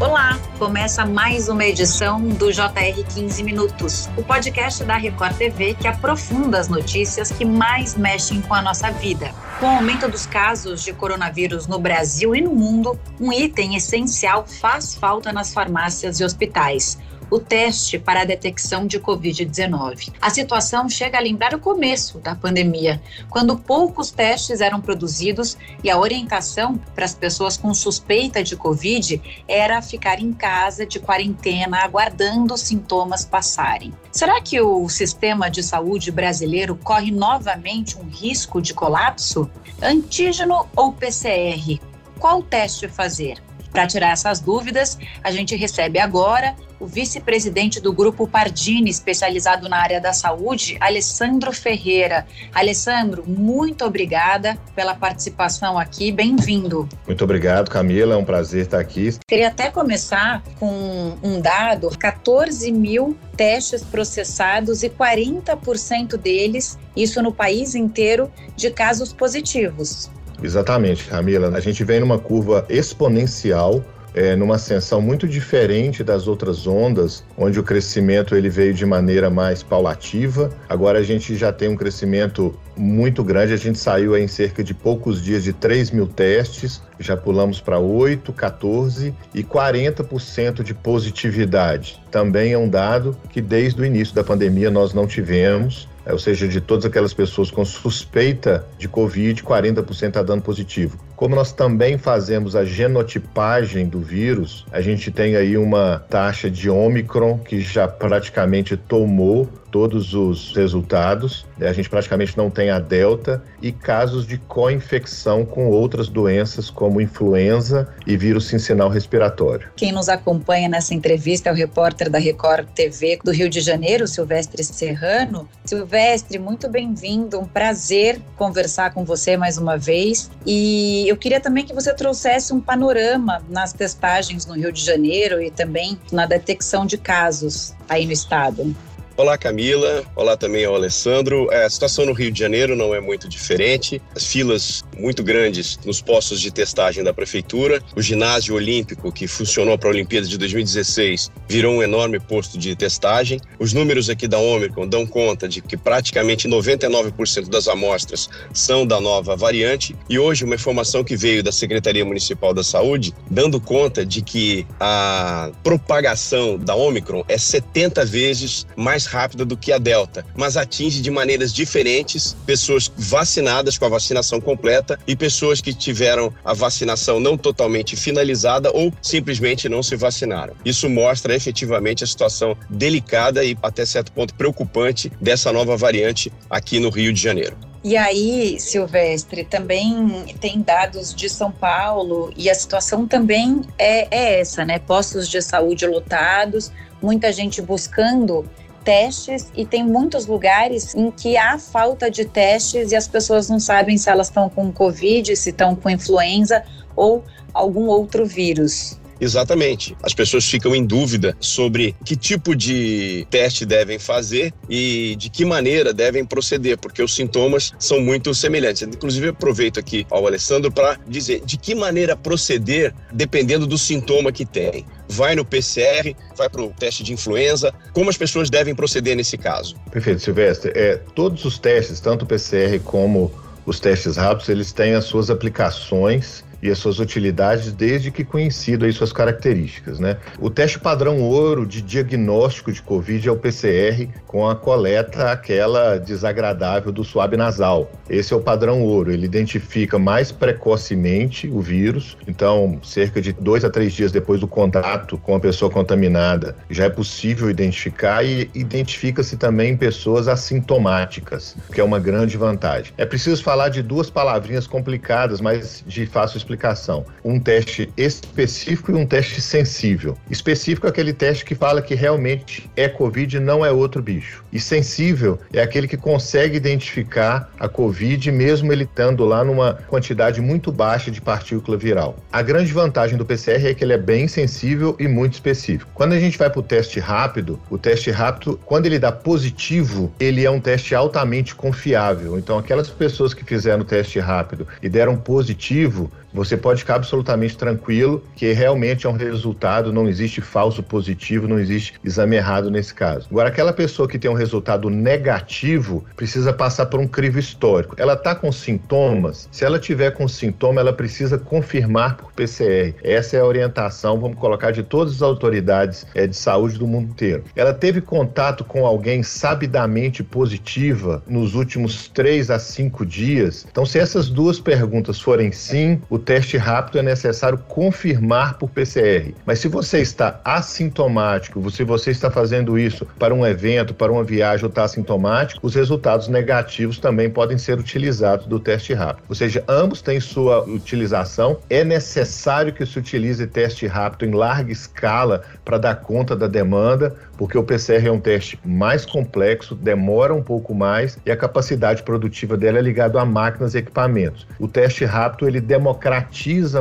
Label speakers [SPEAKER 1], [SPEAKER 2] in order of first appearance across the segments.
[SPEAKER 1] Olá, começa mais uma edição do JR 15 Minutos, o podcast da Record TV que aprofunda as notícias que mais mexem com a nossa vida. Com o aumento dos casos de coronavírus no Brasil e no mundo, um item essencial faz falta nas farmácias e hospitais o teste para a detecção de Covid-19. A situação chega a lembrar o começo da pandemia, quando poucos testes eram produzidos e a orientação para as pessoas com suspeita de Covid era ficar em casa de quarentena, aguardando os sintomas passarem. Será que o sistema de saúde brasileiro corre novamente um risco de colapso? Antígeno ou PCR? Qual teste fazer? Para tirar essas dúvidas, a gente recebe agora o vice-presidente do Grupo Pardini, especializado na área da saúde, Alessandro Ferreira. Alessandro, muito obrigada pela participação aqui, bem-vindo.
[SPEAKER 2] Muito obrigado, Camila, é um prazer estar aqui.
[SPEAKER 1] Queria até começar com um dado: 14 mil testes processados e 40% deles, isso no país inteiro, de casos positivos.
[SPEAKER 2] Exatamente, Camila. A gente vem numa curva exponencial é, numa ascensão muito diferente das outras ondas, onde o crescimento ele veio de maneira mais paulativa. Agora a gente já tem um crescimento muito grande. A gente saiu em cerca de poucos dias de 3 mil testes, já pulamos para 8, 14 e 40% de positividade. Também é um dado que desde o início da pandemia nós não tivemos. Ou seja, de todas aquelas pessoas com suspeita de Covid, 40% está dando positivo. Como nós também fazemos a genotipagem do vírus, a gente tem aí uma taxa de Ômicron que já praticamente tomou todos os resultados. A gente praticamente não tem a Delta e casos de co-infecção com outras doenças como influenza e vírus sincinal respiratório.
[SPEAKER 1] Quem nos acompanha nessa entrevista é o repórter da Record TV do Rio de Janeiro, Silvestre Serrano. Silvestre, muito bem-vindo, um prazer conversar com você mais uma vez. E eu queria também que você trouxesse um panorama nas testagens no Rio de Janeiro e também na detecção de casos aí no estado.
[SPEAKER 3] Olá, Camila. Olá também ao Alessandro. É, a situação no Rio de Janeiro não é muito diferente. As filas muito grandes nos postos de testagem da prefeitura. O ginásio olímpico, que funcionou para a Olimpíada de 2016, virou um enorme posto de testagem. Os números aqui da Omicron dão conta de que praticamente 99% das amostras são da nova variante. E hoje, uma informação que veio da Secretaria Municipal da Saúde, dando conta de que a propagação da Omicron é 70 vezes mais rápida do que a Delta, mas atinge de maneiras diferentes pessoas vacinadas com a vacinação completa e pessoas que tiveram a vacinação não totalmente finalizada ou simplesmente não se vacinaram. Isso mostra efetivamente a situação delicada e até certo ponto preocupante dessa nova variante aqui no Rio de Janeiro.
[SPEAKER 1] E aí, Silvestre, também tem dados de São Paulo e a situação também é, é essa, né? Postos de saúde lotados, muita gente buscando testes e tem muitos lugares em que há falta de testes e as pessoas não sabem se elas estão com Covid, se estão com influenza ou algum outro vírus.
[SPEAKER 3] Exatamente. As pessoas ficam em dúvida sobre que tipo de teste devem fazer e de que maneira devem proceder, porque os sintomas são muito semelhantes. Inclusive, aproveito aqui ao Alessandro para dizer de que maneira proceder dependendo do sintoma que tem. Vai no PCR, vai para o teste de influenza. Como as pessoas devem proceder nesse caso?
[SPEAKER 2] Perfeito, Silvestre. É, todos os testes, tanto o PCR como os testes rápidos, eles têm as suas aplicações e as suas utilidades desde que conhecido aí suas características, né? O teste padrão ouro de diagnóstico de COVID é o PCR com a coleta aquela desagradável do suave nasal. Esse é o padrão ouro, ele identifica mais precocemente o vírus, então cerca de dois a três dias depois do contato com a pessoa contaminada já é possível identificar e identifica-se também pessoas assintomáticas, que é uma grande vantagem. É preciso falar de duas palavrinhas complicadas, mas de fácil explicação. Um teste específico e um teste sensível. Específico é aquele teste que fala que realmente é Covid e não é outro bicho. E sensível é aquele que consegue identificar a Covid mesmo ele estando lá numa quantidade muito baixa de partícula viral. A grande vantagem do PCR é que ele é bem sensível e muito específico. Quando a gente vai para o teste rápido, o teste rápido, quando ele dá positivo, ele é um teste altamente confiável. Então, aquelas pessoas que fizeram o teste rápido e deram positivo, você pode ficar absolutamente tranquilo que realmente é um resultado, não existe falso positivo, não existe exame errado nesse caso. Agora, aquela pessoa que tem um resultado negativo precisa passar por um crivo histórico. Ela está com sintomas? Se ela tiver com sintoma, ela precisa confirmar por PCR. Essa é a orientação, vamos colocar, de todas as autoridades é, de saúde do mundo inteiro. Ela teve contato com alguém sabidamente positiva nos últimos três a cinco dias? Então, se essas duas perguntas forem sim, o teste rápido é necessário confirmar por PCR. Mas se você está assintomático, se você está fazendo isso para um evento, para uma viagem ou está assintomático, os resultados negativos também podem ser utilizados do teste rápido. Ou seja, ambos têm sua utilização. É necessário que se utilize teste rápido em larga escala para dar conta da demanda, porque o PCR é um teste mais complexo, demora um pouco mais e a capacidade produtiva dela é ligada a máquinas e equipamentos. O teste rápido ele democratiza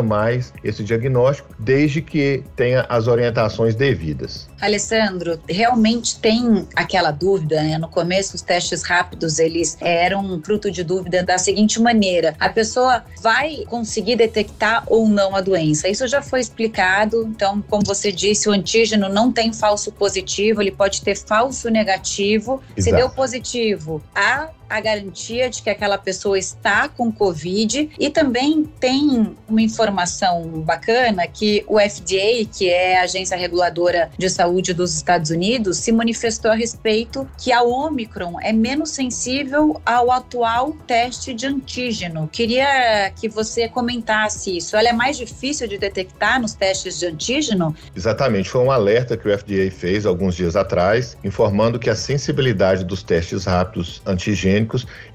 [SPEAKER 2] mais esse diagnóstico, desde que tenha as orientações devidas.
[SPEAKER 1] Alessandro, realmente tem aquela dúvida, né? No começo os testes rápidos eles eram fruto de dúvida da seguinte maneira: a pessoa vai conseguir detectar ou não a doença. Isso já foi explicado. Então, como você disse, o antígeno não tem falso positivo, ele pode ter falso negativo. Exato. Se deu positivo, há a garantia de que aquela pessoa está com Covid e também tem uma informação bacana que o FDA, que é a agência reguladora de saúde dos Estados Unidos, se manifestou a respeito que a Omicron é menos sensível ao atual teste de antígeno. Queria que você comentasse isso. Ela é mais difícil de detectar nos testes de antígeno?
[SPEAKER 2] Exatamente, foi um alerta que o FDA fez alguns dias atrás, informando que a sensibilidade dos testes rápidos antigênicos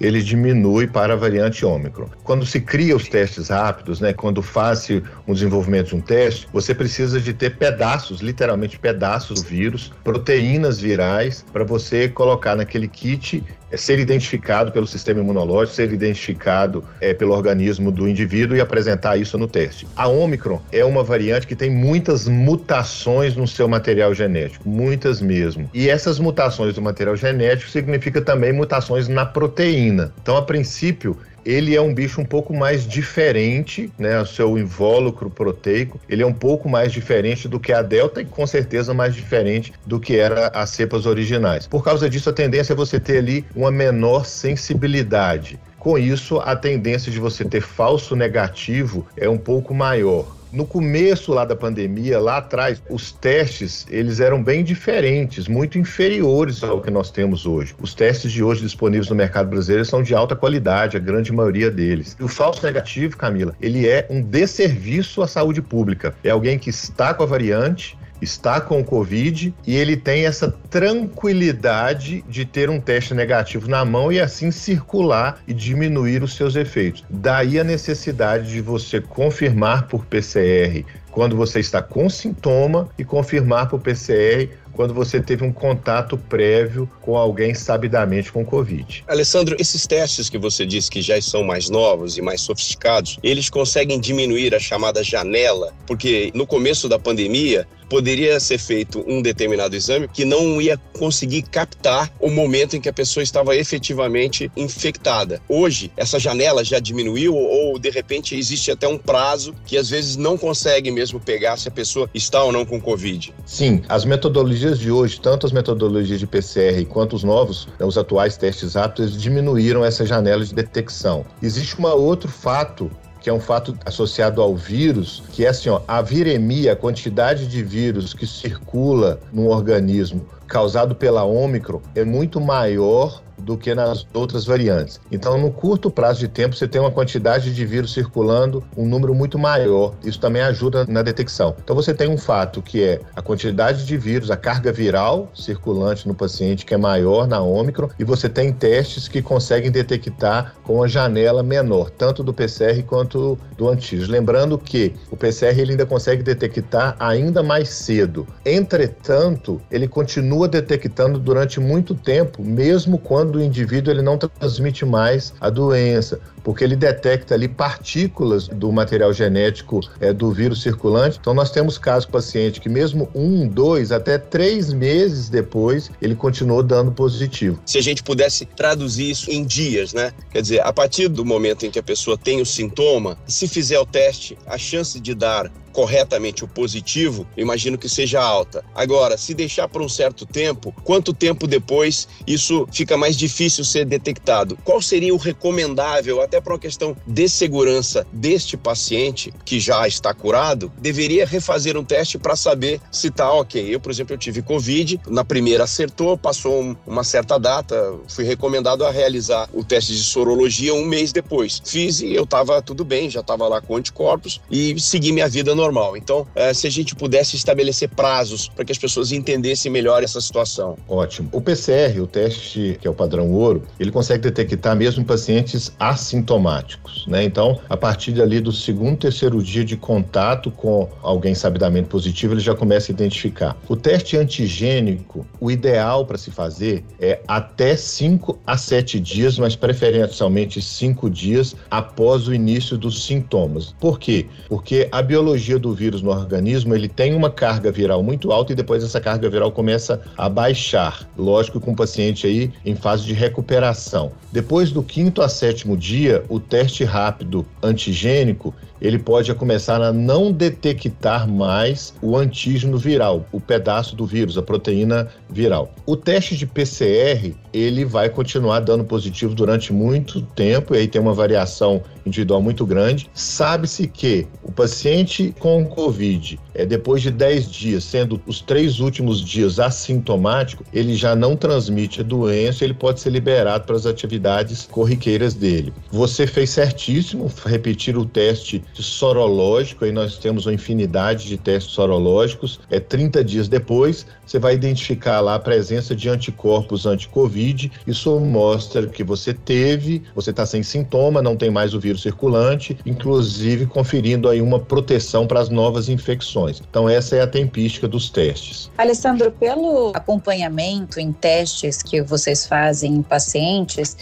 [SPEAKER 2] ele diminui para a variante Ômicron. Quando se cria os testes rápidos, né, quando faz-se um desenvolvimento de um teste, você precisa de ter pedaços, literalmente pedaços do vírus, proteínas virais, para você colocar naquele kit é ser identificado pelo sistema imunológico, ser identificado é, pelo organismo do indivíduo e apresentar isso no teste. A Omicron é uma variante que tem muitas mutações no seu material genético, muitas mesmo. E essas mutações do material genético significa também mutações na proteína. Então, a princípio, ele é um bicho um pouco mais diferente, né? O seu invólucro proteico, ele é um pouco mais diferente do que a delta e com certeza mais diferente do que era as cepas originais. Por causa disso, a tendência é você ter ali uma menor sensibilidade. Com isso, a tendência de você ter falso negativo é um pouco maior. No começo lá da pandemia, lá atrás, os testes, eles eram bem diferentes, muito inferiores ao que nós temos hoje. Os testes de hoje disponíveis no mercado brasileiro são de alta qualidade, a grande maioria deles. E o falso negativo, Camila, ele é um desserviço à saúde pública. É alguém que está com a variante, está com Covid e ele tem essa tranquilidade de ter um teste negativo na mão e assim circular e diminuir os seus efeitos. Daí a necessidade de você confirmar por PCR quando você está com sintoma e confirmar por PCR quando você teve um contato prévio com alguém sabidamente com Covid.
[SPEAKER 3] Alessandro, esses testes que você disse que já são mais novos e mais sofisticados, eles conseguem diminuir a chamada janela? Porque no começo da pandemia, poderia ser feito um determinado exame que não ia conseguir captar o momento em que a pessoa estava efetivamente infectada. Hoje, essa janela já diminuiu ou de repente existe até um prazo que às vezes não consegue mesmo pegar se a pessoa está ou não com Covid?
[SPEAKER 2] Sim, as metodologias de hoje, tanto as metodologias de PCR quanto os novos, né, os atuais testes rápidos, diminuíram essa janela de detecção. Existe um outro fato que é um fato associado ao vírus, que é assim, ó, a viremia, a quantidade de vírus que circula no organismo causado pela Ômicron é muito maior do que nas outras variantes. Então, no curto prazo de tempo, você tem uma quantidade de vírus circulando, um número muito maior. Isso também ajuda na detecção. Então, você tem um fato que é a quantidade de vírus, a carga viral circulante no paciente, que é maior na Ômicron, e você tem testes que conseguem detectar com uma janela menor, tanto do PCR quanto do antígeno. Lembrando que o PCR ele ainda consegue detectar ainda mais cedo. Entretanto, ele continua detectando durante muito tempo, mesmo quando do indivíduo ele não transmite mais a doença. porque ele detecta ali partículas do material genético é, do vírus circulante. Então, nós temos casos paciente que, mesmo um, dois, até três meses depois, ele continuou dando positivo.
[SPEAKER 3] Se a gente pudesse traduzir isso em dias, né? Quer dizer, a partir do momento em que a pessoa tem o sintoma, se fizer o teste, a chance de dar corretamente o positivo, imagino que seja alta. Agora, se deixar por um certo tempo, quanto tempo depois isso fica mais difícil ser detectado? Qual seria o recomendável, até para uma questão de segurança deste paciente que já está curado, deveria refazer um teste para saber se está ok. Eu, por exemplo, eu tive Covid, na primeira acertou, passou uma certa data, fui recomendado a realizar o teste de sorologia um mês depois. Fiz e eu estava tudo bem, já estava lá com anticorpos e segui minha vida normal. Então, é, se a gente pudesse estabelecer prazos para que as pessoas entendessem melhor essa situação.
[SPEAKER 2] Ótimo. O PCR, o teste que é o padrão ouro, ele consegue detectar mesmo pacientes assintomáticos, né? Então, a partir dali do segundo, terceiro dia de contato com alguém sabidamente positivo, ele já começa a identificar. O teste antigênico, o ideal para se fazer é até 5 a 7 dias, mas preferencialmente 5 dias após o início dos sintomas. Por quê? Porque a biologia do vírus no organismo, ele tem uma carga viral muito alta e depois essa carga viral começa a baixar. Lógico, com o paciente aí em fase de recuperação. Depois do quinto a sétimo dia, o teste rápido antigênico, ele pode começar a não detectar mais o antígeno viral, o pedaço do vírus, a proteína viral. O teste de PCR, ele vai continuar dando positivo durante muito tempo, e aí tem uma variação individual muito grande. Sabe-se que o paciente com Covid, é, depois de 10 dias, sendo os três últimos dias assintomático, ele já não transmite a doença, ele pode ser liberado para as atividades corriqueiras dele. Você fez certíssimo repetir o teste sorológico, aí nós temos uma infinidade de testes sorológicos. É 30 dias depois, você vai identificar lá a presença de anticorpos anti-Covid. Isso mostra que você teve, você está sem sintoma, não tem mais o vírus circulante, inclusive conferindo aí uma proteção para as novas infecções. Então, essa é a tempística dos testes.
[SPEAKER 1] Alessandro, pelo acompanhamento em testes que vocês fazem em pacientes,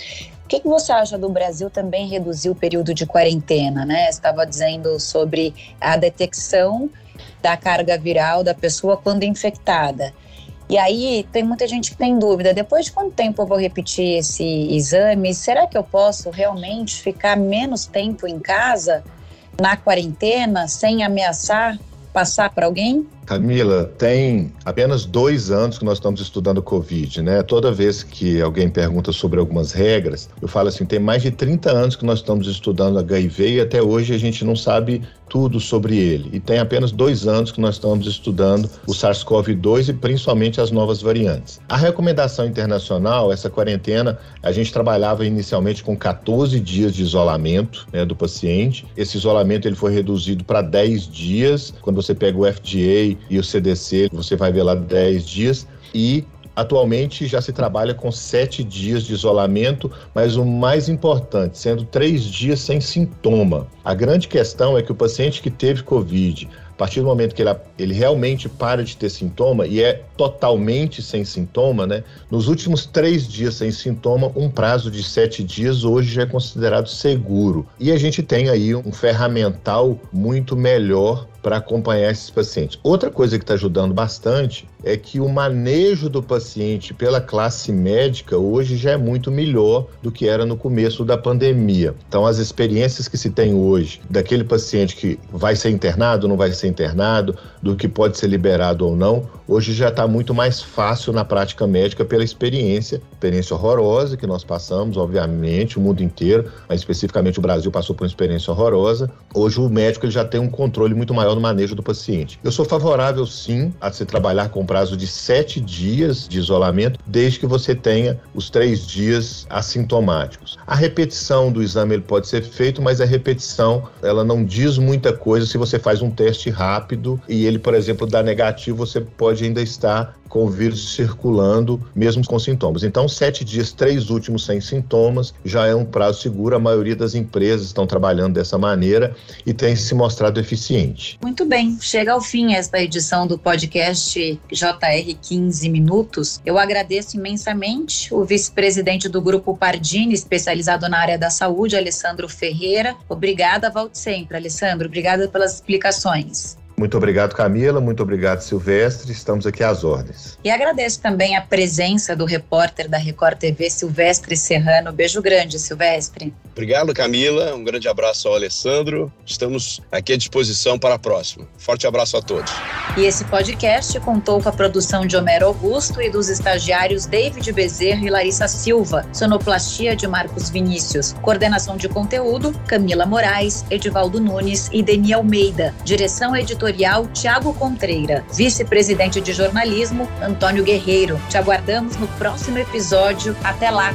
[SPEAKER 1] o que, que, você acha do Brasil também reduzir o período de quarentena, né? Estava dizendo sobre a detecção da carga viral da pessoa quando infectada. E aí tem muita gente que tem dúvida, depois de quanto tempo eu vou repetir esse exame? Será que eu posso realmente ficar menos tempo em casa na quarentena sem ameaçar passar para alguém?
[SPEAKER 2] Camila, tem apenas dois anos que nós estamos estudando Covid, né? Toda vez que alguém pergunta sobre algumas regras, eu falo assim: tem mais de 30 anos que nós estamos estudando HIV e até hoje a gente não sabe tudo sobre ele. E tem apenas dois anos que nós estamos estudando o SARS-CoV-2 e principalmente as novas variantes. A recomendação internacional, essa quarentena, a gente trabalhava inicialmente com 14 dias de isolamento né, do paciente. Esse isolamento ele foi reduzido para 10 dias. Quando você pega o FDA e o CDC, você vai ver lá 10 dias. E Atualmente já se trabalha com sete dias de isolamento, mas o mais importante, sendo três dias sem sintoma. A grande questão é que o paciente que teve Covid, a partir do momento que ele, ele realmente para de ter sintoma e é totalmente sem sintoma, né? Nos últimos três dias sem sintoma, um prazo de sete dias hoje já é considerado seguro. E a gente tem aí um ferramental muito melhor para acompanhar esses pacientes. Outra coisa que está ajudando bastante é que o manejo do paciente pela classe médica hoje já é muito melhor do que era no começo da pandemia. Então, as experiências que se tem hoje daquele paciente que vai ser internado, não vai ser internado, do que pode ser liberado ou não, hoje já está muito mais fácil na prática médica pela experiência, experiência horrorosa que nós passamos, obviamente, o mundo inteiro, mas especificamente o Brasil passou por uma experiência horrorosa. Hoje o médico ele já tem um controle muito maior no manejo do paciente. Eu sou favorável, sim, a se trabalhar com prazo de sete dias de isolamento, desde que você tenha os três dias assintomáticos. A repetição do exame ele pode ser feito, mas a repetição ela não diz muita coisa se você faz um teste rápido e ele, por exemplo, dá negativo, você pode ainda estar com o vírus circulando, mesmo com sintomas. Então, sete dias, três últimos sem sintomas, já é um prazo seguro. A maioria das empresas estão trabalhando dessa maneira e tem se mostrado eficiente.
[SPEAKER 1] Muito bem, chega ao fim esta edição do podcast JR 15 Minutos. Eu agradeço imensamente o vice-presidente do Grupo Pardini, especializado na área da saúde, Alessandro Ferreira. Obrigada, volte sempre, Alessandro. Obrigada pelas explicações.
[SPEAKER 2] Muito obrigado, Camila. Muito obrigado, Silvestre. Estamos aqui às ordens.
[SPEAKER 1] E agradeço também a presença do repórter da Record TV, Silvestre Serrano. Beijo grande, Silvestre.
[SPEAKER 3] Obrigado, Camila. Um grande abraço ao Alessandro. Estamos aqui à disposição para a próxima. Forte abraço a todos.
[SPEAKER 1] E esse podcast contou com a produção de Homero Augusto e dos estagiários David Bezerra e Larissa Silva. Sonoplastia de Marcos Vinícius. Coordenação de conteúdo, Camila Moraes, Edivaldo Nunes e Deni Almeida. Direção editorial editorial Tiago Contreira, vice-presidente de jornalismo Antônio Guerreiro. Te aguardamos no próximo episódio. Até lá!